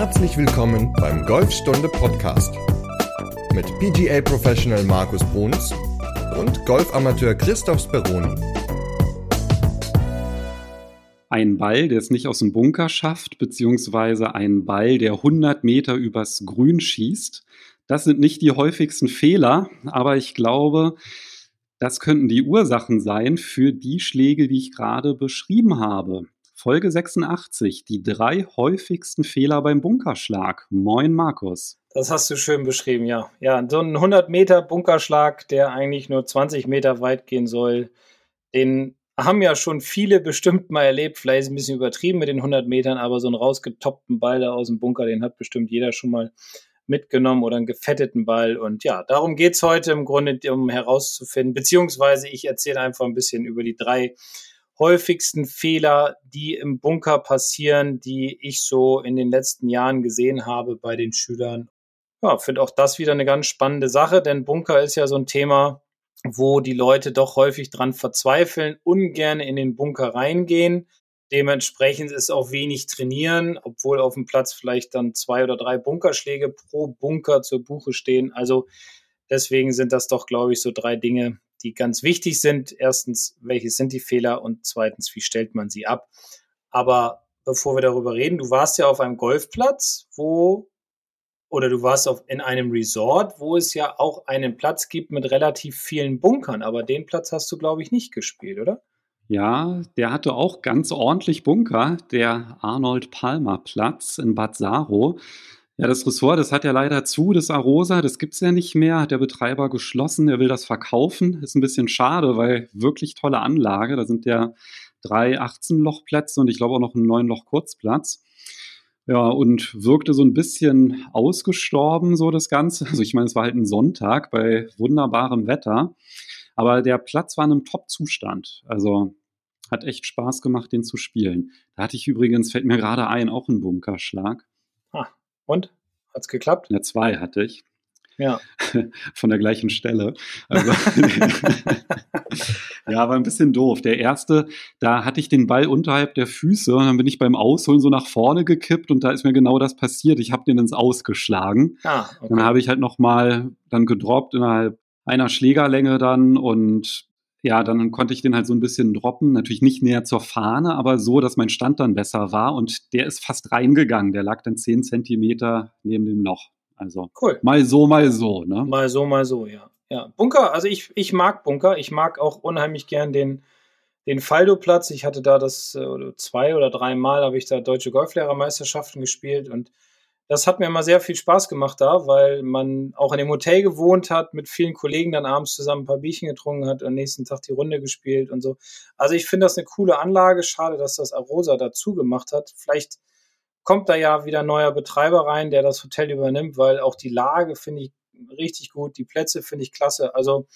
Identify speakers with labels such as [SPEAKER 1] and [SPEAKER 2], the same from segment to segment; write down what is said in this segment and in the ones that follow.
[SPEAKER 1] Herzlich willkommen beim Golfstunde Podcast mit PGA Professional Markus Bruns und Golfamateur Christoph Speroni.
[SPEAKER 2] Ein Ball, der es nicht aus dem Bunker schafft, beziehungsweise ein Ball, der 100 Meter übers Grün schießt. Das sind nicht die häufigsten Fehler, aber ich glaube, das könnten die Ursachen sein für die Schläge, die ich gerade beschrieben habe. Folge 86, die drei häufigsten Fehler beim Bunkerschlag. Moin, Markus.
[SPEAKER 3] Das hast du schön beschrieben, ja. Ja, so ein 100 Meter Bunkerschlag, der eigentlich nur 20 Meter weit gehen soll, den haben ja schon viele bestimmt mal erlebt. Vielleicht ist ein bisschen übertrieben mit den 100 Metern, aber so einen rausgetoppten Ball da aus dem Bunker, den hat bestimmt jeder schon mal mitgenommen oder einen gefetteten Ball. Und ja, darum geht es heute im Grunde, um herauszufinden, beziehungsweise ich erzähle einfach ein bisschen über die drei häufigsten Fehler, die im Bunker passieren, die ich so in den letzten Jahren gesehen habe bei den Schülern. Ja, finde auch das wieder eine ganz spannende Sache, denn Bunker ist ja so ein Thema, wo die Leute doch häufig dran verzweifeln, ungern in den Bunker reingehen. Dementsprechend ist auch wenig trainieren, obwohl auf dem Platz vielleicht dann zwei oder drei Bunkerschläge pro Bunker zur Buche stehen. Also deswegen sind das doch, glaube ich, so drei Dinge, die ganz wichtig sind. Erstens, welche sind die Fehler und zweitens, wie stellt man sie ab? Aber bevor wir darüber reden, du warst ja auf einem Golfplatz, wo oder du warst auf, in einem Resort, wo es ja auch einen Platz gibt mit relativ vielen Bunkern, aber den Platz hast du, glaube ich, nicht gespielt, oder?
[SPEAKER 2] Ja, der hatte auch ganz ordentlich Bunker, der Arnold Palmer Platz in Bad Saro. Ja, das Ressort, das hat ja leider zu, das Arosa, das gibt es ja nicht mehr, hat der Betreiber geschlossen, er will das verkaufen. Ist ein bisschen schade, weil wirklich tolle Anlage. Da sind ja drei 18-Loch-Plätze und ich glaube auch noch ein 9-Loch-Kurzplatz. Ja, und wirkte so ein bisschen ausgestorben, so das Ganze. Also ich meine, es war halt ein Sonntag bei wunderbarem Wetter. Aber der Platz war in einem Top-Zustand. Also hat echt Spaß gemacht, den zu spielen. Da hatte ich übrigens, fällt mir gerade ein, auch einen Bunkerschlag.
[SPEAKER 3] Ah, und? Hat's geklappt?
[SPEAKER 2] Ja, zwei hatte ich.
[SPEAKER 3] Ja.
[SPEAKER 2] Von der gleichen Stelle. Also, ja, war ein bisschen doof. Der erste, da hatte ich den Ball unterhalb der Füße und dann bin ich beim Ausholen so nach vorne gekippt und da ist mir genau das passiert. Ich habe den ins Ausgeschlagen. Ah, okay. Dann habe ich halt nochmal dann gedroppt innerhalb einer Schlägerlänge dann und ja, dann konnte ich den halt so ein bisschen droppen, natürlich nicht näher zur Fahne, aber so, dass mein Stand dann besser war und der ist fast reingegangen. Der lag dann zehn Zentimeter neben dem Loch. Also cool. mal so, mal so, ne?
[SPEAKER 3] Mal so, mal so, ja. Ja, Bunker, also ich, ich mag Bunker. Ich mag auch unheimlich gern den, den Faldo-Platz. Ich hatte da das äh, zwei oder drei Mal habe ich da deutsche Golflehrermeisterschaften gespielt und das hat mir immer sehr viel Spaß gemacht da, weil man auch in dem Hotel gewohnt hat, mit vielen Kollegen dann abends zusammen ein paar Bierchen getrunken hat, am nächsten Tag die Runde gespielt und so. Also ich finde das eine coole Anlage. Schade, dass das Arosa dazu gemacht hat. Vielleicht kommt da ja wieder ein neuer Betreiber rein, der das Hotel übernimmt, weil auch die Lage finde ich richtig gut, die Plätze finde ich klasse. Also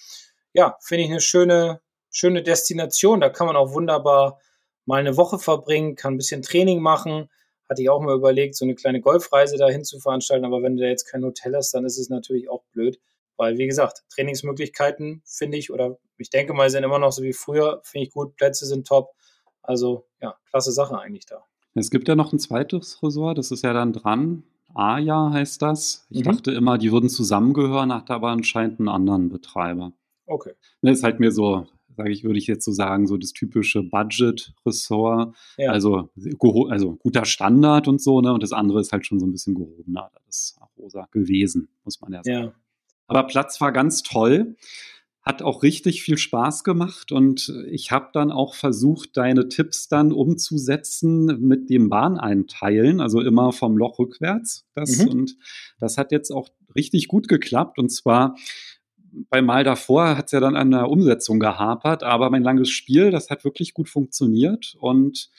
[SPEAKER 3] ja, finde ich eine schöne, schöne Destination. Da kann man auch wunderbar mal eine Woche verbringen, kann ein bisschen Training machen hatte ich auch mal überlegt, so eine kleine Golfreise dahin zu veranstalten. Aber wenn du da jetzt kein Hotel hast, dann ist es natürlich auch blöd. Weil, wie gesagt, Trainingsmöglichkeiten finde ich, oder ich denke mal, sind immer noch so wie früher, finde ich gut, Plätze sind top. Also, ja, klasse Sache eigentlich da.
[SPEAKER 2] Es gibt ja noch ein zweites Ressort, das ist ja dann dran. Aja heißt das. Ich mhm. dachte immer, die würden zusammengehören, hatte aber anscheinend einen anderen Betreiber.
[SPEAKER 3] Okay.
[SPEAKER 2] Das ne, ist halt mir so sage ich, würde ich jetzt so sagen, so das typische Budget-Ressort. Ja. Also, also guter Standard und so, ne? Und das andere ist halt schon so ein bisschen gehobener. Das ist rosa gewesen, muss man ja sagen. Ja. Aber Platz war ganz toll. Hat auch richtig viel Spaß gemacht und ich habe dann auch versucht, deine Tipps dann umzusetzen mit dem Bahneinteilen, also immer vom Loch rückwärts. Das, mhm. Und das hat jetzt auch richtig gut geklappt. Und zwar beim Mal davor hat es ja dann an der Umsetzung gehapert, aber mein langes Spiel, das hat wirklich gut funktioniert und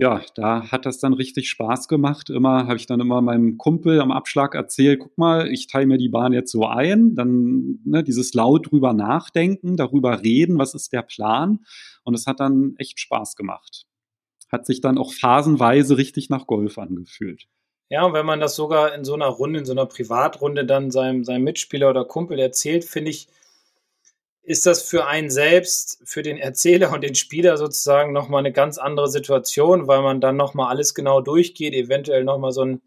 [SPEAKER 2] ja, da hat das dann richtig Spaß gemacht. Immer habe ich dann immer meinem Kumpel am Abschlag erzählt, guck mal, ich teile mir die Bahn jetzt so ein, dann ne, dieses laut drüber nachdenken, darüber reden, was ist der Plan und es hat dann echt Spaß gemacht. Hat sich dann auch phasenweise richtig nach Golf angefühlt.
[SPEAKER 3] Ja, und wenn man das sogar in so einer Runde, in so einer Privatrunde dann seinem, seinem Mitspieler oder Kumpel erzählt, finde ich, ist das für einen selbst, für den Erzähler und den Spieler sozusagen nochmal eine ganz andere Situation, weil man dann nochmal alles genau durchgeht, eventuell nochmal so ein,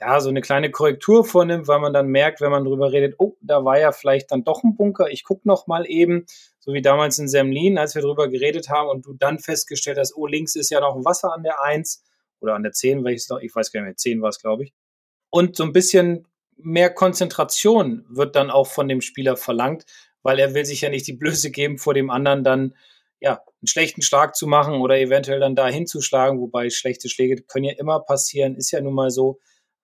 [SPEAKER 3] ja, so eine kleine Korrektur vornimmt, weil man dann merkt, wenn man drüber redet, oh, da war ja vielleicht dann doch ein Bunker, ich gucke noch mal eben, so wie damals in Semlin, als wir drüber geredet haben und du dann festgestellt hast, oh, links ist ja noch ein Wasser an der 1 oder an der 10, welches noch, ich weiß gar nicht mehr, 10 war es, glaube ich. Und so ein bisschen mehr Konzentration wird dann auch von dem Spieler verlangt, weil er will sich ja nicht die Blöße geben, vor dem anderen dann ja, einen schlechten Schlag zu machen oder eventuell dann da hinzuschlagen, wobei schlechte Schläge können ja immer passieren, ist ja nun mal so.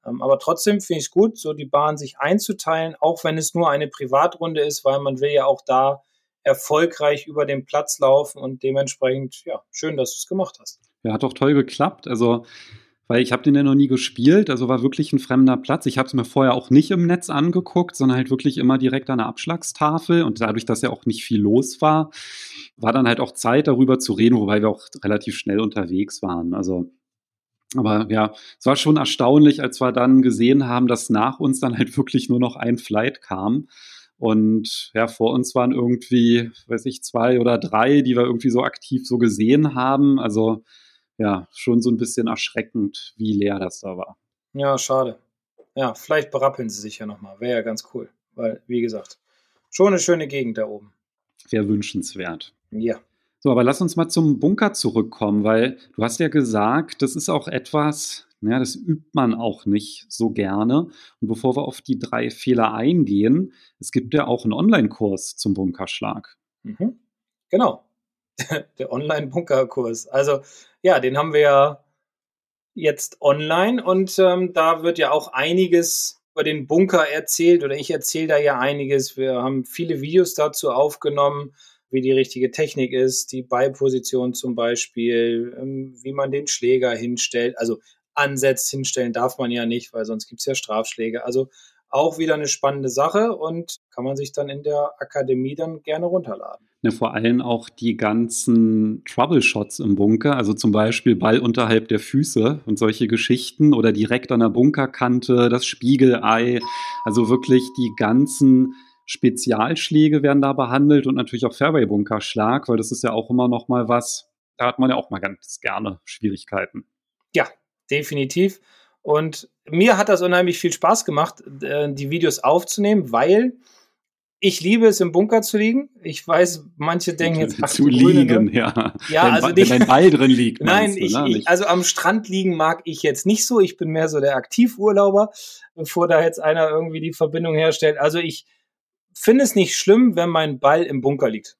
[SPEAKER 3] Ähm, aber trotzdem finde ich es gut, so die Bahn sich einzuteilen, auch wenn es nur eine Privatrunde ist, weil man will ja auch da erfolgreich über den Platz laufen und dementsprechend, ja, schön, dass du es gemacht hast.
[SPEAKER 2] Ja, hat doch toll geklappt. Also, weil ich habe den ja noch nie gespielt, also war wirklich ein fremder Platz. Ich habe es mir vorher auch nicht im Netz angeguckt, sondern halt wirklich immer direkt an der Abschlagstafel. Und dadurch, dass ja auch nicht viel los war, war dann halt auch Zeit, darüber zu reden, wobei wir auch relativ schnell unterwegs waren. Also aber ja, es war schon erstaunlich, als wir dann gesehen haben, dass nach uns dann halt wirklich nur noch ein Flight kam. Und ja, vor uns waren irgendwie, weiß ich, zwei oder drei, die wir irgendwie so aktiv so gesehen haben. Also ja, schon so ein bisschen erschreckend, wie leer das da war.
[SPEAKER 3] Ja, schade. Ja, vielleicht berappeln sie sich ja nochmal. Wäre ja ganz cool. Weil, wie gesagt, schon eine schöne Gegend da oben.
[SPEAKER 2] Wäre wünschenswert.
[SPEAKER 3] Ja.
[SPEAKER 2] So, aber lass uns mal zum Bunker zurückkommen, weil du hast ja gesagt, das ist auch etwas, ja, das übt man auch nicht so gerne. Und bevor wir auf die drei Fehler eingehen, es gibt ja auch einen Online-Kurs zum Bunkerschlag.
[SPEAKER 3] Mhm. Genau. Der Online-Bunkerkurs. Also, ja, den haben wir ja jetzt online und ähm, da wird ja auch einiges über den Bunker erzählt oder ich erzähle da ja einiges. Wir haben viele Videos dazu aufgenommen wie die richtige Technik ist, die Beiposition zum Beispiel, ähm, wie man den Schläger hinstellt. Also ansetzt, hinstellen darf man ja nicht, weil sonst gibt es ja Strafschläge. Also auch wieder eine spannende Sache und kann man sich dann in der Akademie dann gerne runterladen.
[SPEAKER 2] Ja, vor allem auch die ganzen Troubleshots im Bunker, also zum Beispiel Ball unterhalb der Füße und solche Geschichten oder direkt an der Bunkerkante, das Spiegelei, also wirklich die ganzen Spezialschläge werden da behandelt und natürlich auch Fairway-Bunkerschlag, weil das ist ja auch immer noch mal was, da hat man ja auch mal ganz gerne Schwierigkeiten.
[SPEAKER 3] Ja, definitiv. Und mir hat das unheimlich viel Spaß gemacht, äh, die Videos aufzunehmen, weil ich liebe es, im Bunker zu liegen. Ich weiß, manche denken jetzt,
[SPEAKER 2] ach, zu liegen, ne? ja.
[SPEAKER 3] Ja,
[SPEAKER 2] wenn,
[SPEAKER 3] also nicht,
[SPEAKER 2] wenn ein Ball drin liegt.
[SPEAKER 3] Nein, ich, ne? ich, also am Strand liegen mag ich jetzt nicht so. Ich bin mehr so der Aktivurlauber, bevor da jetzt einer irgendwie die Verbindung herstellt. Also ich finde es nicht schlimm, wenn mein Ball im Bunker liegt.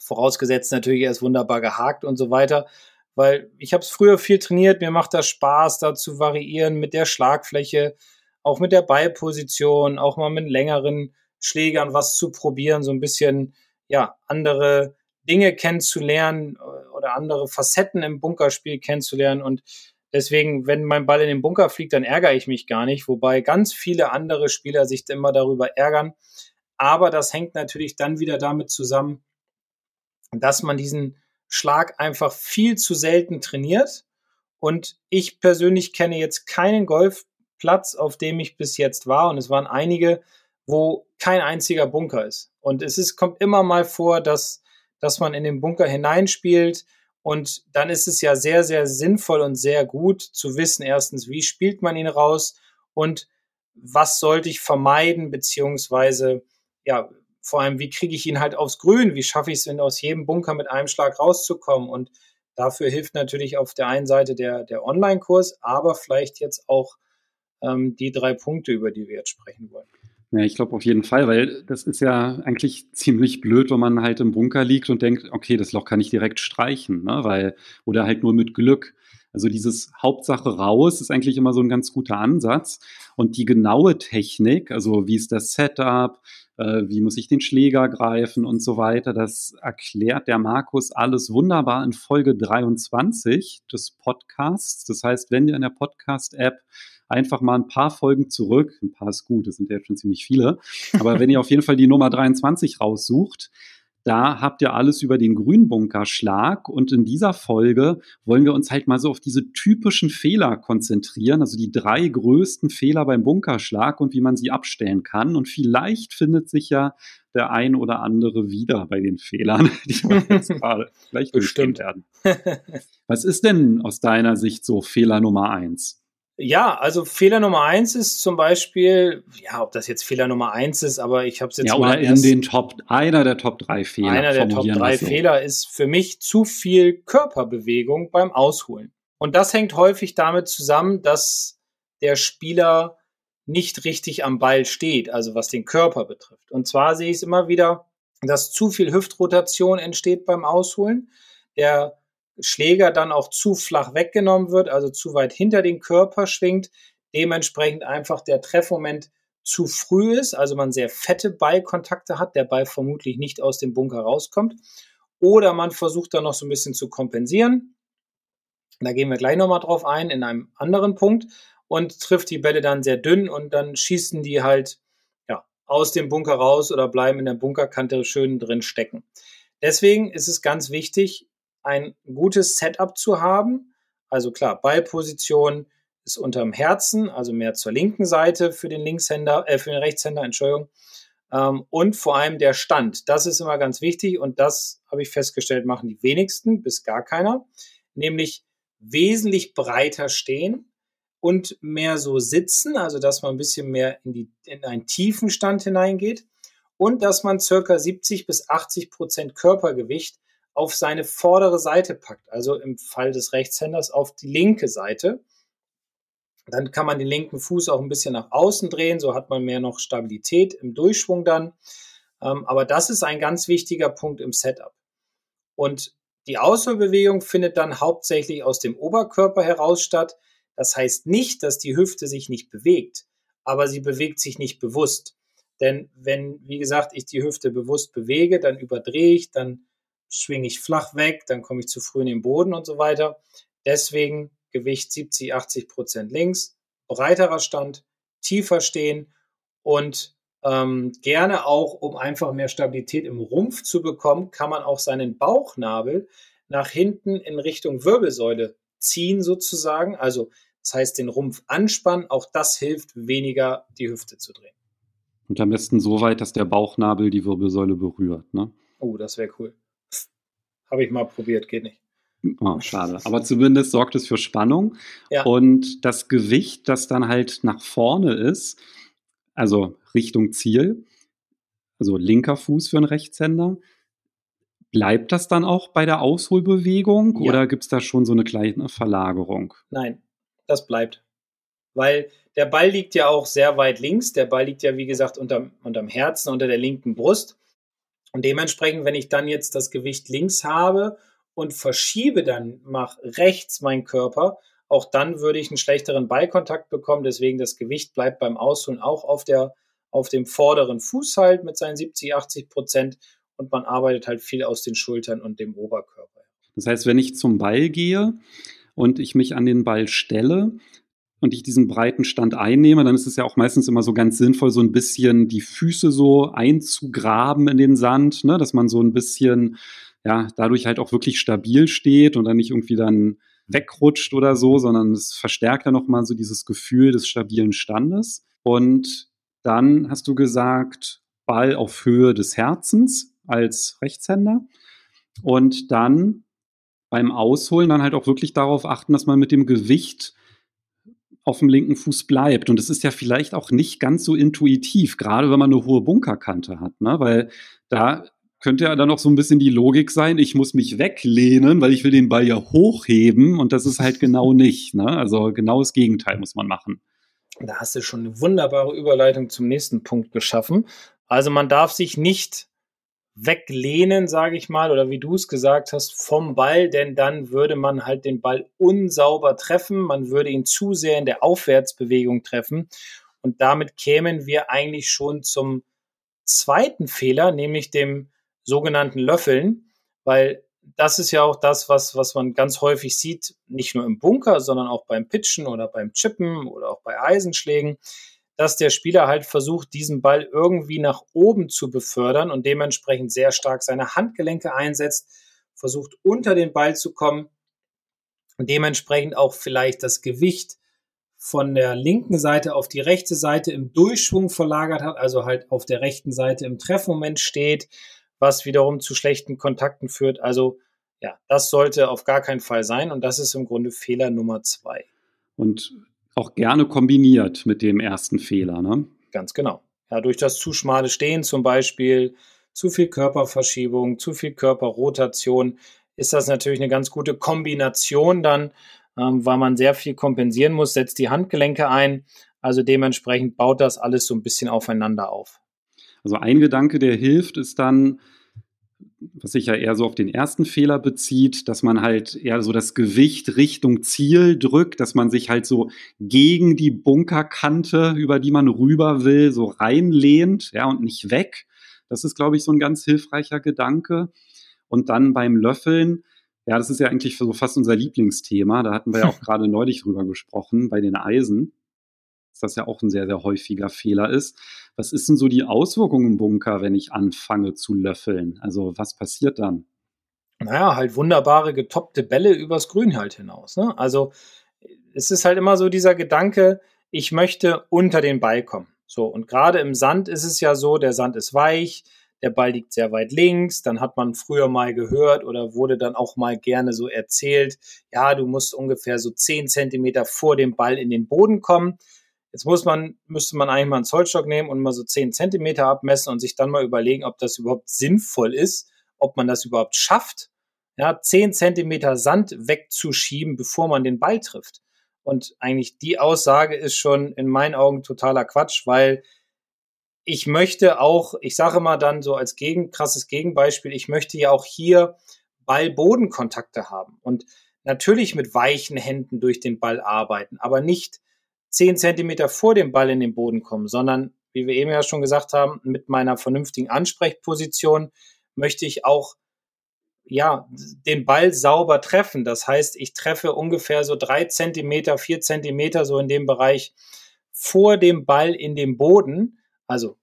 [SPEAKER 3] Vorausgesetzt natürlich, er ist wunderbar gehakt und so weiter. Weil ich habe es früher viel trainiert, mir macht das Spaß, da zu variieren mit der Schlagfläche, auch mit der Ballposition, auch mal mit längeren Schlägern was zu probieren, so ein bisschen ja andere Dinge kennenzulernen oder andere Facetten im Bunkerspiel kennenzulernen. Und Deswegen, wenn mein Ball in den Bunker fliegt, dann ärgere ich mich gar nicht, wobei ganz viele andere Spieler sich immer darüber ärgern. Aber das hängt natürlich dann wieder damit zusammen, dass man diesen Schlag einfach viel zu selten trainiert. Und ich persönlich kenne jetzt keinen Golfplatz, auf dem ich bis jetzt war. Und es waren einige, wo kein einziger Bunker ist. Und es ist, kommt immer mal vor, dass, dass man in den Bunker hineinspielt und dann ist es ja sehr, sehr sinnvoll und sehr gut zu wissen, erstens, wie spielt man ihn raus und was sollte ich vermeiden, beziehungsweise, ja, vor allem, wie kriege ich ihn halt aufs Grün? Wie schaffe ich es, denn aus jedem Bunker mit einem Schlag rauszukommen? Und dafür hilft natürlich auf der einen Seite der, der Online-Kurs, aber vielleicht jetzt auch ähm, die drei Punkte, über die wir jetzt sprechen wollen.
[SPEAKER 2] Ja, ich glaube auf jeden Fall, weil das ist ja eigentlich ziemlich blöd, wenn man halt im Bunker liegt und denkt, okay, das Loch kann ich direkt streichen, ne? Weil, oder halt nur mit Glück. Also dieses Hauptsache raus ist eigentlich immer so ein ganz guter Ansatz. Und die genaue Technik, also wie ist das Setup, äh, wie muss ich den Schläger greifen und so weiter, das erklärt der Markus alles wunderbar in Folge 23 des Podcasts. Das heißt, wenn ihr in der Podcast-App einfach mal ein paar Folgen zurück. Ein paar ist gut, das sind ja schon ziemlich viele. Aber wenn ihr auf jeden Fall die Nummer 23 raussucht, da habt ihr alles über den Grünbunkerschlag und in dieser Folge wollen wir uns halt mal so auf diese typischen Fehler konzentrieren, also die drei größten Fehler beim Bunkerschlag und wie man sie abstellen kann. Und vielleicht findet sich ja der ein oder andere wieder bei den Fehlern, die wir jetzt gerade vielleicht
[SPEAKER 3] bestimmt
[SPEAKER 2] werden. Was ist denn aus deiner Sicht so Fehler Nummer eins?
[SPEAKER 3] Ja, also Fehler Nummer eins ist zum Beispiel, ja, ob das jetzt Fehler Nummer eins ist, aber ich habe es jetzt
[SPEAKER 2] ja, mal. Oder in den Top, einer der Top drei Fehler.
[SPEAKER 3] Einer der Top drei so. Fehler ist für mich zu viel Körperbewegung beim Ausholen. Und das hängt häufig damit zusammen, dass der Spieler nicht richtig am Ball steht, also was den Körper betrifft. Und zwar sehe ich es immer wieder, dass zu viel Hüftrotation entsteht beim Ausholen. Der Schläger dann auch zu flach weggenommen wird, also zu weit hinter den Körper schwingt, dementsprechend einfach der Treffmoment zu früh ist, also man sehr fette Ballkontakte hat, der Ball vermutlich nicht aus dem Bunker rauskommt. Oder man versucht dann noch so ein bisschen zu kompensieren. Da gehen wir gleich nochmal drauf ein in einem anderen Punkt und trifft die Bälle dann sehr dünn und dann schießen die halt ja, aus dem Bunker raus oder bleiben in der Bunkerkante schön drin stecken. Deswegen ist es ganz wichtig, ein gutes Setup zu haben. Also klar, Ballposition ist unterm Herzen, also mehr zur linken Seite für den Linkshänder, äh, für den Rechtshänder, Entschuldigung. Ähm, und vor allem der Stand. Das ist immer ganz wichtig und das habe ich festgestellt, machen die wenigsten bis gar keiner. Nämlich wesentlich breiter stehen und mehr so sitzen, also dass man ein bisschen mehr in, die, in einen tiefen Stand hineingeht und dass man circa 70 bis 80 Prozent Körpergewicht auf seine vordere Seite packt, also im Fall des Rechtshänders auf die linke Seite. Dann kann man den linken Fuß auch ein bisschen nach außen drehen, so hat man mehr noch Stabilität im Durchschwung dann. Ähm, aber das ist ein ganz wichtiger Punkt im Setup. Und die Ausholbewegung findet dann hauptsächlich aus dem Oberkörper heraus statt. Das heißt nicht, dass die Hüfte sich nicht bewegt, aber sie bewegt sich nicht bewusst. Denn wenn, wie gesagt, ich die Hüfte bewusst bewege, dann überdrehe ich, dann schwinge ich flach weg, dann komme ich zu früh in den Boden und so weiter. Deswegen Gewicht 70, 80 Prozent links, breiterer Stand, tiefer stehen und ähm, gerne auch, um einfach mehr Stabilität im Rumpf zu bekommen, kann man auch seinen Bauchnabel nach hinten in Richtung Wirbelsäule ziehen sozusagen. Also das heißt, den Rumpf anspannen, auch das hilft weniger, die Hüfte zu drehen.
[SPEAKER 2] Und am besten so weit, dass der Bauchnabel die Wirbelsäule berührt. Ne?
[SPEAKER 3] Oh, das wäre cool. Habe ich mal probiert, geht nicht.
[SPEAKER 2] Oh, schade. Aber zumindest sorgt es für Spannung. Ja. Und das Gewicht, das dann halt nach vorne ist, also Richtung Ziel, also linker Fuß für einen Rechtshänder, bleibt das dann auch bei der Ausholbewegung ja. oder gibt es da schon so eine kleine Verlagerung?
[SPEAKER 3] Nein, das bleibt. Weil der Ball liegt ja auch sehr weit links. Der Ball liegt ja, wie gesagt, unterm, unterm Herzen, unter der linken Brust. Und dementsprechend, wenn ich dann jetzt das Gewicht links habe und verschiebe dann nach rechts meinen Körper, auch dann würde ich einen schlechteren Ballkontakt bekommen. Deswegen das Gewicht bleibt beim Ausholen auch auf der auf dem vorderen Fuß halt mit seinen 70, 80 Prozent und man arbeitet halt viel aus den Schultern und dem Oberkörper.
[SPEAKER 2] Das heißt, wenn ich zum Ball gehe und ich mich an den Ball stelle, und ich diesen breiten Stand einnehme, dann ist es ja auch meistens immer so ganz sinnvoll, so ein bisschen die Füße so einzugraben in den Sand, ne? dass man so ein bisschen, ja, dadurch halt auch wirklich stabil steht und dann nicht irgendwie dann wegrutscht oder so, sondern es verstärkt ja nochmal so dieses Gefühl des stabilen Standes. Und dann hast du gesagt, Ball auf Höhe des Herzens als Rechtshänder. Und dann beim Ausholen dann halt auch wirklich darauf achten, dass man mit dem Gewicht auf dem linken Fuß bleibt. Und es ist ja vielleicht auch nicht ganz so intuitiv, gerade wenn man eine hohe Bunkerkante hat, ne? weil da könnte ja dann auch so ein bisschen die Logik sein, ich muss mich weglehnen, weil ich will den Ball ja hochheben und das ist halt genau nicht. Ne? Also genau das Gegenteil muss man machen.
[SPEAKER 3] Da hast du schon eine wunderbare Überleitung zum nächsten Punkt geschaffen. Also man darf sich nicht weglehnen, sage ich mal, oder wie du es gesagt hast, vom Ball, denn dann würde man halt den Ball unsauber treffen, man würde ihn zu sehr in der Aufwärtsbewegung treffen. Und damit kämen wir eigentlich schon zum zweiten Fehler, nämlich dem sogenannten Löffeln, weil das ist ja auch das, was, was man ganz häufig sieht, nicht nur im Bunker, sondern auch beim Pitchen oder beim Chippen oder auch bei Eisenschlägen dass der Spieler halt versucht, diesen Ball irgendwie nach oben zu befördern und dementsprechend sehr stark seine Handgelenke einsetzt, versucht unter den Ball zu kommen und dementsprechend auch vielleicht das Gewicht von der linken Seite auf die rechte Seite im Durchschwung verlagert hat, also halt auf der rechten Seite im Treffmoment steht, was wiederum zu schlechten Kontakten führt. Also ja, das sollte auf gar keinen Fall sein und das ist im Grunde Fehler Nummer zwei.
[SPEAKER 2] Und auch gerne kombiniert mit dem ersten Fehler, ne?
[SPEAKER 3] Ganz genau. Ja, durch das zu schmale Stehen zum Beispiel, zu viel Körperverschiebung, zu viel Körperrotation, ist das natürlich eine ganz gute Kombination dann, ähm, weil man sehr viel kompensieren muss, setzt die Handgelenke ein. Also dementsprechend baut das alles so ein bisschen aufeinander auf.
[SPEAKER 2] Also ein Gedanke, der hilft, ist dann, was sich ja eher so auf den ersten Fehler bezieht, dass man halt eher so das Gewicht Richtung Ziel drückt, dass man sich halt so gegen die Bunkerkante, über die man rüber will, so reinlehnt, ja, und nicht weg. Das ist, glaube ich, so ein ganz hilfreicher Gedanke. Und dann beim Löffeln, ja, das ist ja eigentlich so fast unser Lieblingsthema. Da hatten wir ja auch gerade neulich drüber gesprochen bei den Eisen, dass das ja auch ein sehr, sehr häufiger Fehler ist. Was ist denn so die Auswirkung im Bunker, wenn ich anfange zu löffeln? Also was passiert dann?
[SPEAKER 3] Naja, halt wunderbare getoppte Bälle übers Grün halt hinaus. Ne? Also es ist halt immer so dieser Gedanke, ich möchte unter den Ball kommen. So, und gerade im Sand ist es ja so, der Sand ist weich, der Ball liegt sehr weit links, dann hat man früher mal gehört oder wurde dann auch mal gerne so erzählt, ja, du musst ungefähr so zehn Zentimeter vor dem Ball in den Boden kommen. Jetzt muss man, müsste man eigentlich mal einen Zollstock nehmen und mal so zehn Zentimeter abmessen und sich dann mal überlegen, ob das überhaupt sinnvoll ist, ob man das überhaupt schafft, ja, zehn Zentimeter Sand wegzuschieben, bevor man den Ball trifft. Und eigentlich die Aussage ist schon in meinen Augen totaler Quatsch, weil ich möchte auch, ich sage mal dann so als gegen, krasses Gegenbeispiel, ich möchte ja auch hier Ball-Boden-Kontakte haben und natürlich mit weichen Händen durch den Ball arbeiten, aber nicht zehn Zentimeter vor dem Ball in den Boden kommen, sondern, wie wir eben ja schon gesagt haben, mit meiner vernünftigen Ansprechposition möchte ich auch ja, den Ball sauber treffen. Das heißt, ich treffe ungefähr so drei Zentimeter, vier Zentimeter so in dem Bereich vor dem Ball in den Boden. Also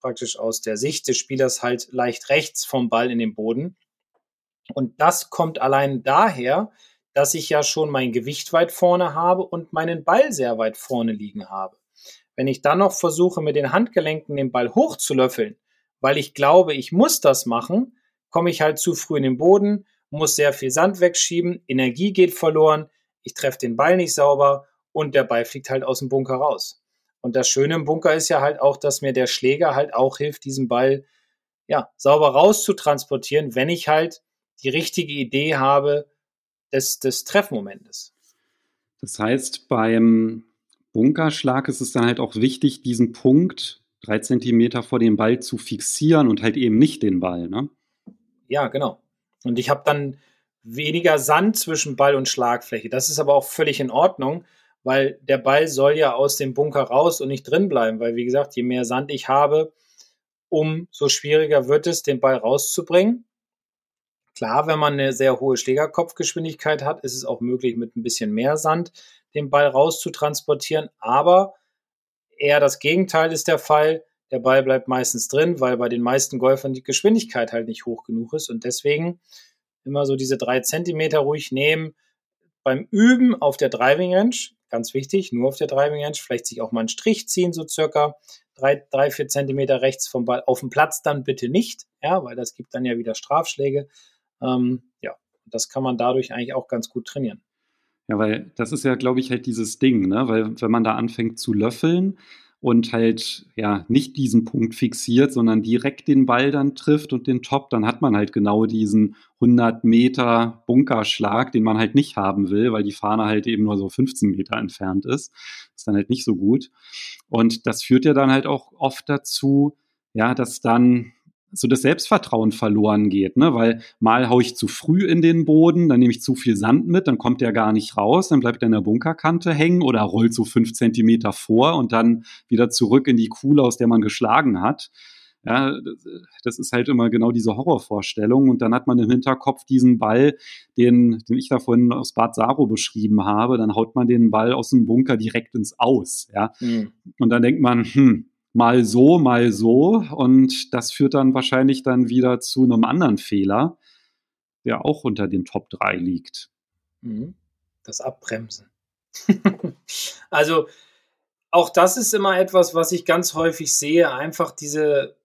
[SPEAKER 3] praktisch aus der Sicht des Spielers halt leicht rechts vom Ball in den Boden. Und das kommt allein daher, dass ich ja schon mein Gewicht weit vorne habe und meinen Ball sehr weit vorne liegen habe. Wenn ich dann noch versuche, mit den Handgelenken den Ball hochzulöffeln, weil ich glaube, ich muss das machen, komme ich halt zu früh in den Boden, muss sehr viel Sand wegschieben, Energie geht verloren, ich treffe den Ball nicht sauber und der Ball fliegt halt aus dem Bunker raus. Und das Schöne im Bunker ist ja halt auch, dass mir der Schläger halt auch hilft, diesen Ball ja, sauber rauszutransportieren, wenn ich halt die richtige Idee habe des, des Treffmomentes.
[SPEAKER 2] Das heißt, beim Bunkerschlag ist es dann halt auch wichtig, diesen Punkt drei Zentimeter vor dem Ball zu fixieren und halt eben nicht den Ball, ne?
[SPEAKER 3] Ja, genau. Und ich habe dann weniger Sand zwischen Ball und Schlagfläche. Das ist aber auch völlig in Ordnung, weil der Ball soll ja aus dem Bunker raus und nicht drin bleiben, weil wie gesagt, je mehr Sand ich habe, umso schwieriger wird es, den Ball rauszubringen. Klar, wenn man eine sehr hohe Schlägerkopfgeschwindigkeit hat, ist es auch möglich, mit ein bisschen mehr Sand den Ball rauszutransportieren, aber eher das Gegenteil ist der Fall. Der Ball bleibt meistens drin, weil bei den meisten Golfern die Geschwindigkeit halt nicht hoch genug ist. Und deswegen immer so diese drei Zentimeter ruhig nehmen. Beim Üben auf der Driving Range, ganz wichtig, nur auf der Driving Range, vielleicht sich auch mal einen Strich ziehen, so circa drei, drei, vier Zentimeter rechts vom Ball. Auf dem Platz dann bitte nicht, ja, weil das gibt dann ja wieder Strafschläge. Ähm, ja, das kann man dadurch eigentlich auch ganz gut trainieren.
[SPEAKER 2] Ja, weil das ist ja, glaube ich, halt dieses Ding, ne? Weil wenn man da anfängt zu löffeln, und halt ja nicht diesen Punkt fixiert, sondern direkt den Ball dann trifft und den Top, dann hat man halt genau diesen 100 Meter Bunkerschlag, den man halt nicht haben will, weil die Fahne halt eben nur so 15 Meter entfernt ist. Ist dann halt nicht so gut. Und das führt ja dann halt auch oft dazu, ja, dass dann so das Selbstvertrauen verloren geht, ne? Weil mal haue ich zu früh in den Boden, dann nehme ich zu viel Sand mit, dann kommt der gar nicht raus, dann bleibt er in der Bunkerkante hängen oder rollt so fünf Zentimeter vor und dann wieder zurück in die Kuhle, aus der man geschlagen hat. Ja, das ist halt immer genau diese Horrorvorstellung. Und dann hat man im Hinterkopf diesen Ball, den, den ich da vorhin aus Bad Saro beschrieben habe. Dann haut man den Ball aus dem Bunker direkt ins Aus. Ja. Mhm. Und dann denkt man, hm, mal so, mal so. Und das führt dann wahrscheinlich dann wieder zu einem anderen Fehler, der auch unter den Top 3 liegt.
[SPEAKER 3] Mhm. Das Abbremsen. also auch das ist immer etwas, was ich ganz häufig sehe. Einfach diese,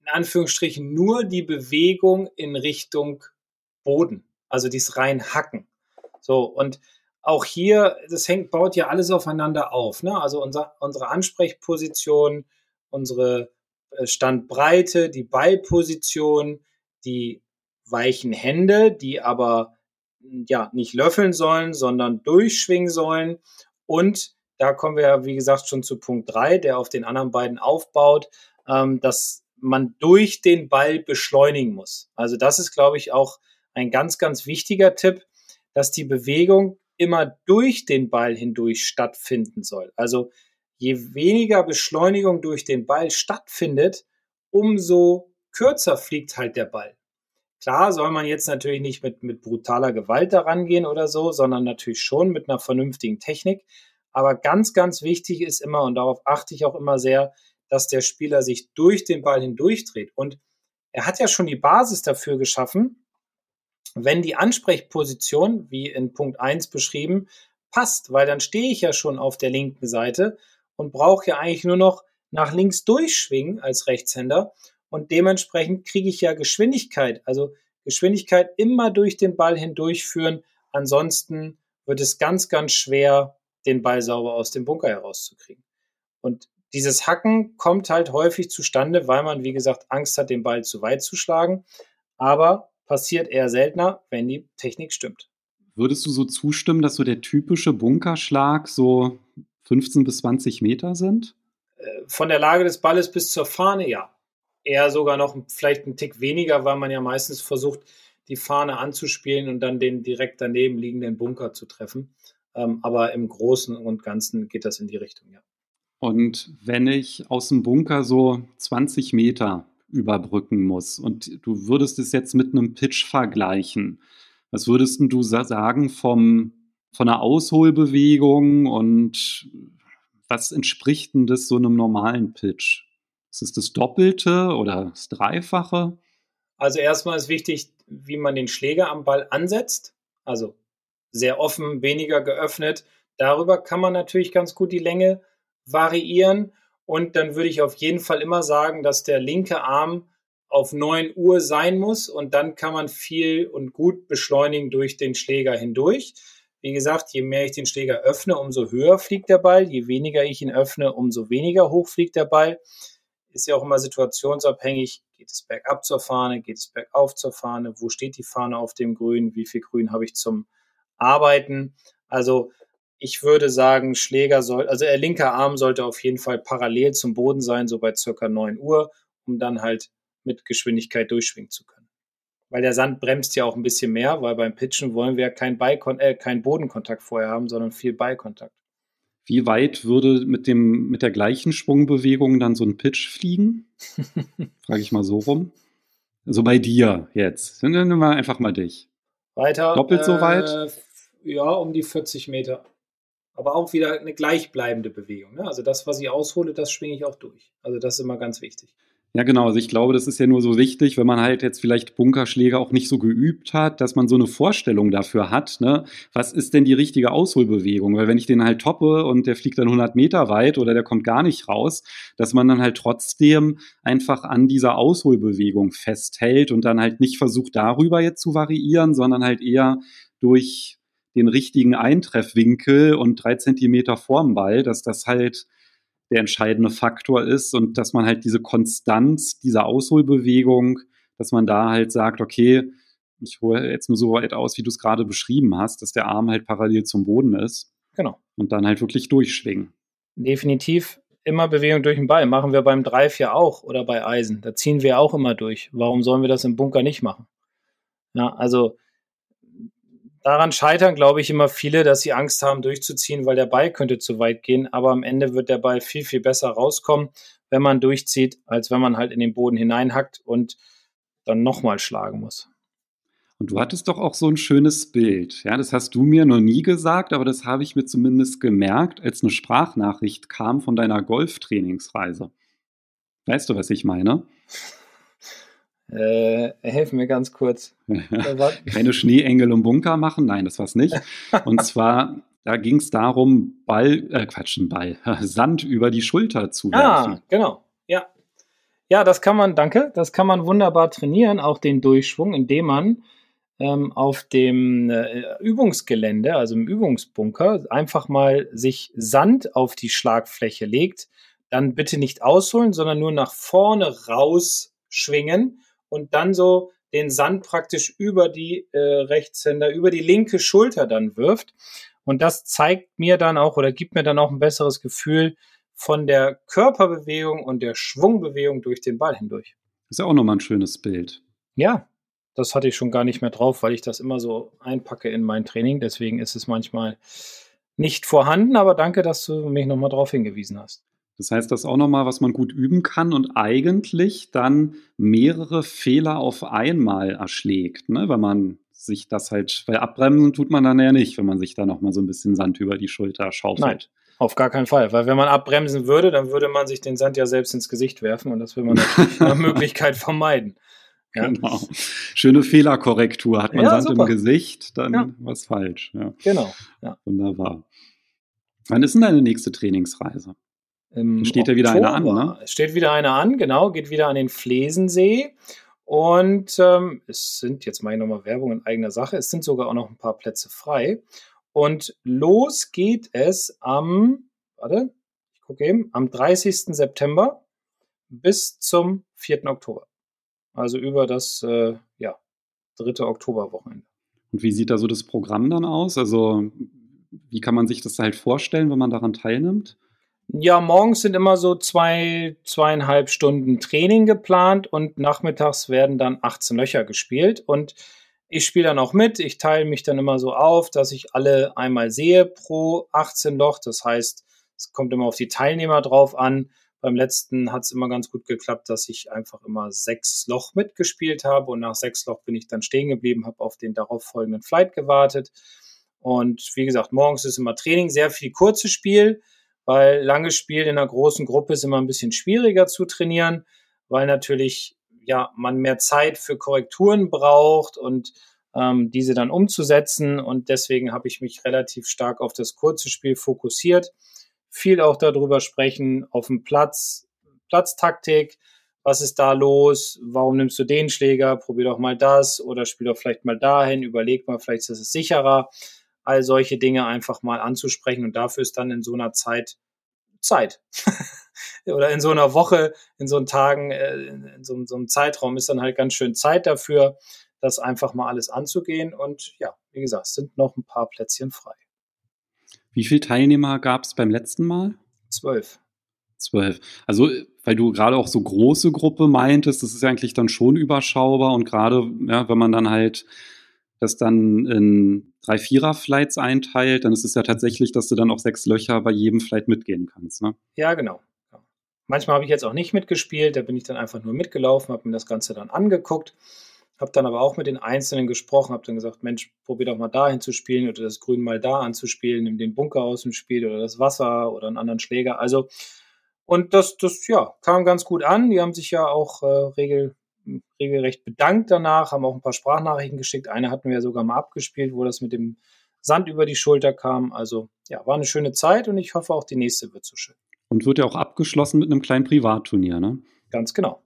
[SPEAKER 3] in Anführungsstrichen, nur die Bewegung in Richtung Boden. Also dieses rein Hacken. So, und auch hier, das hängt, baut ja alles aufeinander auf. Ne? Also unser, unsere Ansprechposition, unsere äh, Standbreite, die Ballposition, die weichen Hände, die aber ja nicht löffeln sollen, sondern durchschwingen sollen. Und da kommen wir wie gesagt, schon zu Punkt drei, der auf den anderen beiden aufbaut, ähm, dass man durch den Ball beschleunigen muss. Also das ist, glaube ich, auch ein ganz, ganz wichtiger Tipp, dass die Bewegung immer durch den Ball hindurch stattfinden soll. Also je weniger Beschleunigung durch den Ball stattfindet, umso kürzer fliegt halt der Ball. Klar soll man jetzt natürlich nicht mit, mit brutaler Gewalt daran gehen oder so, sondern natürlich schon mit einer vernünftigen Technik. Aber ganz, ganz wichtig ist immer, und darauf achte ich auch immer sehr, dass der Spieler sich durch den Ball hindurchdreht. Und er hat ja schon die Basis dafür geschaffen, wenn die Ansprechposition, wie in Punkt 1 beschrieben, passt, weil dann stehe ich ja schon auf der linken Seite und brauche ja eigentlich nur noch nach links durchschwingen als Rechtshänder und dementsprechend kriege ich ja Geschwindigkeit. Also Geschwindigkeit immer durch den Ball hindurchführen. Ansonsten wird es ganz, ganz schwer, den Ball sauber aus dem Bunker herauszukriegen. Und dieses Hacken kommt halt häufig zustande, weil man, wie gesagt, Angst hat, den Ball zu weit zu schlagen. Aber passiert eher seltener, wenn die Technik stimmt.
[SPEAKER 2] Würdest du so zustimmen, dass so der typische Bunkerschlag so 15 bis 20 Meter sind?
[SPEAKER 3] Äh, von der Lage des Balles bis zur Fahne, ja. Eher sogar noch vielleicht einen Tick weniger, weil man ja meistens versucht, die Fahne anzuspielen und dann den direkt daneben liegenden Bunker zu treffen. Ähm, aber im Großen und Ganzen geht das in die Richtung, ja.
[SPEAKER 2] Und wenn ich aus dem Bunker so 20 Meter überbrücken muss und du würdest es jetzt mit einem Pitch vergleichen, was würdest du sagen vom, von einer Ausholbewegung und was entspricht denn das so einem normalen Pitch? Ist es das Doppelte oder das Dreifache?
[SPEAKER 3] Also erstmal ist wichtig, wie man den Schläger am Ball ansetzt. Also sehr offen, weniger geöffnet. Darüber kann man natürlich ganz gut die Länge variieren. Und dann würde ich auf jeden Fall immer sagen, dass der linke Arm auf 9 Uhr sein muss und dann kann man viel und gut beschleunigen durch den Schläger hindurch. Wie gesagt, je mehr ich den Schläger öffne, umso höher fliegt der Ball. Je weniger ich ihn öffne, umso weniger hoch fliegt der Ball. Ist ja auch immer situationsabhängig. Geht es bergab zur Fahne? Geht es bergauf zur Fahne? Wo steht die Fahne auf dem Grün? Wie viel Grün habe ich zum Arbeiten? Also ich würde sagen, Schläger soll, also der linke Arm sollte auf jeden Fall parallel zum Boden sein, so bei circa 9 Uhr, um dann halt mit Geschwindigkeit durchschwingen zu können. Weil der Sand bremst ja auch ein bisschen mehr, weil beim Pitchen wollen wir keinen äh, kein Bodenkontakt vorher haben, sondern viel Beikontakt.
[SPEAKER 2] Wie weit würde mit, dem, mit der gleichen Schwungbewegung dann so ein Pitch fliegen? Frage ich mal so rum. So bei dir jetzt. Dann nehmen wir einfach mal dich.
[SPEAKER 3] Weiter.
[SPEAKER 2] Doppelt äh, so weit?
[SPEAKER 3] Ja, um die 40 Meter aber auch wieder eine gleichbleibende Bewegung. Ne? Also das, was ich aushole, das schwinge ich auch durch. Also das ist immer ganz wichtig.
[SPEAKER 2] Ja, genau. Also ich glaube, das ist ja nur so wichtig, wenn man halt jetzt vielleicht Bunkerschläge auch nicht so geübt hat, dass man so eine Vorstellung dafür hat, ne? Was ist denn die richtige Ausholbewegung? Weil wenn ich den halt toppe und der fliegt dann 100 Meter weit oder der kommt gar nicht raus, dass man dann halt trotzdem einfach an dieser Ausholbewegung festhält und dann halt nicht versucht, darüber jetzt zu variieren, sondern halt eher durch den richtigen Eintreffwinkel und drei Zentimeter vorm Ball, dass das halt der entscheidende Faktor ist und dass man halt diese Konstanz dieser Ausholbewegung, dass man da halt sagt, okay, ich hole jetzt nur so weit aus, wie du es gerade beschrieben hast, dass der Arm halt parallel zum Boden ist.
[SPEAKER 3] Genau.
[SPEAKER 2] Und dann halt wirklich durchschwingen.
[SPEAKER 3] Definitiv immer Bewegung durch den Ball. Machen wir beim Drive ja auch oder bei Eisen. Da ziehen wir auch immer durch. Warum sollen wir das im Bunker nicht machen? Ja, also Daran scheitern, glaube ich, immer viele, dass sie Angst haben, durchzuziehen, weil der Ball könnte zu weit gehen. Aber am Ende wird der Ball viel, viel besser rauskommen, wenn man durchzieht, als wenn man halt in den Boden hineinhackt und dann nochmal schlagen muss.
[SPEAKER 2] Und du hattest doch auch so ein schönes Bild. Ja, das hast du mir noch nie gesagt, aber das habe ich mir zumindest gemerkt, als eine Sprachnachricht kam von deiner Golftrainingsreise. Weißt du, was ich meine?
[SPEAKER 3] Äh, helf mir ganz kurz.
[SPEAKER 2] Keine Schneeengel im Bunker machen? Nein, das war's nicht. Und zwar, da ging es darum, Ball, äh, Quatschen, Ball, Sand über die Schulter zu ah, werfen.
[SPEAKER 3] Ah, genau. Ja. Ja, das kann man, danke, das kann man wunderbar trainieren, auch den Durchschwung, indem man ähm, auf dem äh, Übungsgelände, also im Übungsbunker, einfach mal sich Sand auf die Schlagfläche legt, dann bitte nicht ausholen, sondern nur nach vorne rausschwingen und dann so den Sand praktisch über die äh, Rechtshänder, über die linke Schulter dann wirft. Und das zeigt mir dann auch oder gibt mir dann auch ein besseres Gefühl von der Körperbewegung und der Schwungbewegung durch den Ball hindurch.
[SPEAKER 2] ist ja auch nochmal ein schönes Bild.
[SPEAKER 3] Ja, das hatte ich schon gar nicht mehr drauf, weil ich das immer so einpacke in mein Training. Deswegen ist es manchmal nicht vorhanden, aber danke, dass du mich nochmal darauf hingewiesen hast.
[SPEAKER 2] Das heißt, das ist auch nochmal, was man gut üben kann und eigentlich dann mehrere Fehler auf einmal erschlägt, ne? wenn man sich das halt, weil abbremsen tut man dann ja nicht, wenn man sich da nochmal so ein bisschen Sand über die Schulter schaufelt. Nein,
[SPEAKER 3] auf gar keinen Fall, weil wenn man abbremsen würde, dann würde man sich den Sand ja selbst ins Gesicht werfen und das will man natürlich nach Möglichkeit vermeiden.
[SPEAKER 2] Ja. Genau. Schöne Fehlerkorrektur. Hat man ja, Sand super. im Gesicht, dann ja. was falsch. Ja.
[SPEAKER 3] Genau.
[SPEAKER 2] Wunderbar. Wann ist denn deine nächste Trainingsreise?
[SPEAKER 3] Im steht ja wieder eine an, ne? Es steht wieder eine an, genau, geht wieder an den Flesensee. Und ähm, es sind, jetzt mache ich nochmal Werbung in eigener Sache, es sind sogar auch noch ein paar Plätze frei. Und los geht es am, warte, ich gucke eben, am 30. September bis zum 4. Oktober. Also über das äh, ja, dritte Oktoberwochenende.
[SPEAKER 2] Und wie sieht da so das Programm dann aus? Also wie kann man sich das halt vorstellen, wenn man daran teilnimmt?
[SPEAKER 3] Ja, morgens sind immer so zwei, zweieinhalb Stunden Training geplant und nachmittags werden dann 18 Löcher gespielt. Und ich spiele dann auch mit. Ich teile mich dann immer so auf, dass ich alle einmal sehe pro 18 Loch. Das heißt, es kommt immer auf die Teilnehmer drauf an. Beim letzten hat es immer ganz gut geklappt, dass ich einfach immer sechs Loch mitgespielt habe und nach sechs Loch bin ich dann stehen geblieben, habe auf den darauf folgenden Flight gewartet. Und wie gesagt, morgens ist immer Training, sehr viel kurzes Spiel, weil langes Spiel in einer großen Gruppe ist immer ein bisschen schwieriger zu trainieren, weil natürlich ja man mehr Zeit für Korrekturen braucht und ähm, diese dann umzusetzen. Und deswegen habe ich mich relativ stark auf das kurze Spiel fokussiert. Viel auch darüber sprechen auf dem Platz, Platztaktik, was ist da los, warum nimmst du den Schläger, probier doch mal das oder spiel doch vielleicht mal dahin, überleg mal, vielleicht ist es sicherer. All solche Dinge einfach mal anzusprechen und dafür ist dann in so einer Zeit Zeit. oder in so einer Woche, in so einen Tagen, äh, in so, so einem Zeitraum ist dann halt ganz schön Zeit dafür, das einfach mal alles anzugehen. Und ja, wie gesagt, es sind noch ein paar Plätzchen frei.
[SPEAKER 2] Wie viele Teilnehmer gab es beim letzten Mal?
[SPEAKER 3] Zwölf.
[SPEAKER 2] Zwölf. Also, weil du gerade auch so große Gruppe meintest, das ist ja eigentlich dann schon überschaubar und gerade, ja, wenn man dann halt das dann in drei Vierer-Flights einteilt, dann ist es ja tatsächlich, dass du dann auch sechs Löcher bei jedem Flight mitgehen kannst. Ne?
[SPEAKER 3] Ja, genau. Manchmal habe ich jetzt auch nicht mitgespielt, da bin ich dann einfach nur mitgelaufen, habe mir das Ganze dann angeguckt. Habe dann aber auch mit den Einzelnen gesprochen, habe dann gesagt, Mensch, probier doch mal dahin zu spielen oder das Grün mal da anzuspielen, nimm den Bunker aus dem Spiel oder das Wasser oder einen anderen Schläger. Also, und das, das, ja, kam ganz gut an. Die haben sich ja auch äh, regel, regelrecht bedankt danach, haben auch ein paar Sprachnachrichten geschickt. Eine hatten wir ja sogar mal abgespielt, wo das mit dem Sand über die Schulter kam. Also, ja, war eine schöne Zeit und ich hoffe auch die nächste wird so schön.
[SPEAKER 2] Und wird ja auch abgeschlossen mit einem kleinen Privatturnier, ne?
[SPEAKER 3] Ganz genau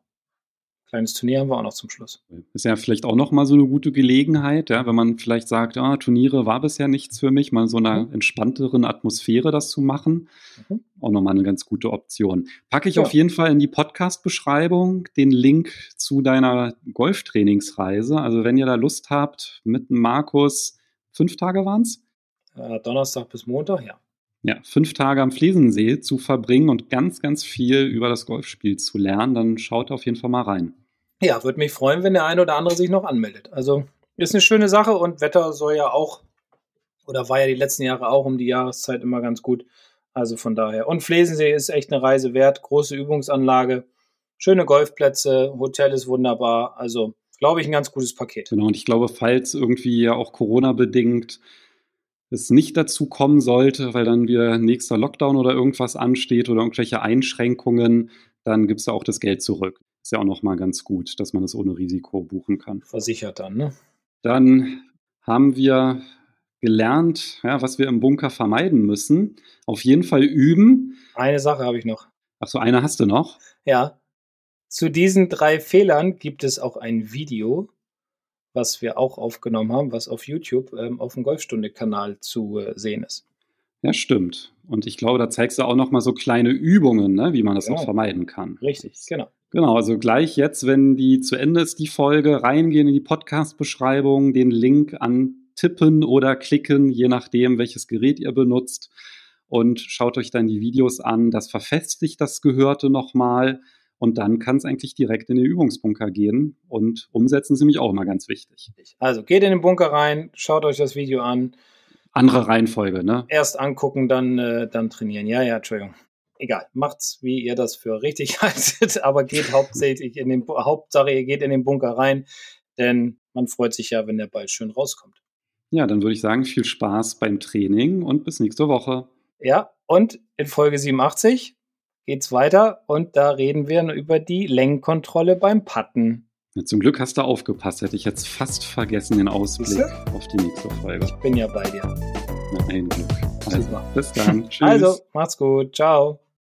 [SPEAKER 3] kleines Turnier haben wir auch noch zum Schluss.
[SPEAKER 2] Ist ja vielleicht auch noch mal so eine gute Gelegenheit, ja, wenn man vielleicht sagt, ah, Turniere war bisher nichts für mich, mal so einer mhm. entspannteren Atmosphäre das zu machen. Mhm. Auch nochmal eine ganz gute Option. Packe ich ja. auf jeden Fall in die Podcast-Beschreibung den Link zu deiner Golftrainingsreise. Also wenn ihr da Lust habt, mit Markus, fünf Tage waren es?
[SPEAKER 3] Äh, Donnerstag bis Montag, ja.
[SPEAKER 2] Ja, fünf Tage am Flesensee zu verbringen und ganz, ganz viel über das Golfspiel zu lernen, dann schaut auf jeden Fall mal rein.
[SPEAKER 3] Ja, würde mich freuen, wenn der eine oder andere sich noch anmeldet. Also ist eine schöne Sache und Wetter soll ja auch, oder war ja die letzten Jahre auch um die Jahreszeit immer ganz gut. Also von daher. Und Flesensee ist echt eine Reise wert, große Übungsanlage, schöne Golfplätze, Hotel ist wunderbar. Also glaube ich ein ganz gutes Paket.
[SPEAKER 2] Genau, und ich glaube, falls irgendwie ja auch Corona-bedingt es nicht dazu kommen sollte, weil dann wieder nächster Lockdown oder irgendwas ansteht oder irgendwelche Einschränkungen, dann gibt es da auch das Geld zurück. Ist ja auch nochmal ganz gut, dass man das ohne Risiko buchen kann.
[SPEAKER 3] Versichert dann, ne?
[SPEAKER 2] Dann haben wir gelernt, ja, was wir im Bunker vermeiden müssen. Auf jeden Fall üben.
[SPEAKER 3] Eine Sache habe ich noch.
[SPEAKER 2] Ach so, eine hast du noch?
[SPEAKER 3] Ja. Zu diesen drei Fehlern gibt es auch ein Video, was wir auch aufgenommen haben, was auf YouTube ähm, auf dem Golfstunde-Kanal zu äh, sehen ist.
[SPEAKER 2] Ja, stimmt. Und ich glaube, da zeigst du auch noch mal so kleine Übungen, ne, wie man das genau. auch vermeiden kann.
[SPEAKER 3] Richtig, genau.
[SPEAKER 2] Genau, also gleich jetzt, wenn die zu Ende ist, die Folge, reingehen in die Podcast-Beschreibung, den Link antippen oder klicken, je nachdem, welches Gerät ihr benutzt. Und schaut euch dann die Videos an. Das verfestigt das Gehörte nochmal. Und dann kann es eigentlich direkt in den Übungsbunker gehen. Und umsetzen ist nämlich auch immer ganz wichtig.
[SPEAKER 3] Also geht in den Bunker rein, schaut euch das Video an
[SPEAKER 2] andere Reihenfolge, ne?
[SPEAKER 3] Erst angucken, dann, äh, dann trainieren. Ja, ja, Entschuldigung. Egal, macht's, wie ihr das für richtig haltet, aber geht hauptsächlich in den, Hauptsache, ihr geht in den Bunker rein, denn man freut sich ja, wenn der Ball schön rauskommt.
[SPEAKER 2] Ja, dann würde ich sagen, viel Spaß beim Training und bis nächste Woche.
[SPEAKER 3] Ja, und in Folge 87 geht's weiter und da reden wir über die Längenkontrolle beim Putten.
[SPEAKER 2] Ja, zum Glück hast du aufgepasst. Hätte ich jetzt fast vergessen den Ausblick auf die nächste Folge.
[SPEAKER 3] Ich bin ja bei dir.
[SPEAKER 2] Na, ein Glück. Also, bis dann.
[SPEAKER 3] Tschüss. Also, macht's gut. Ciao.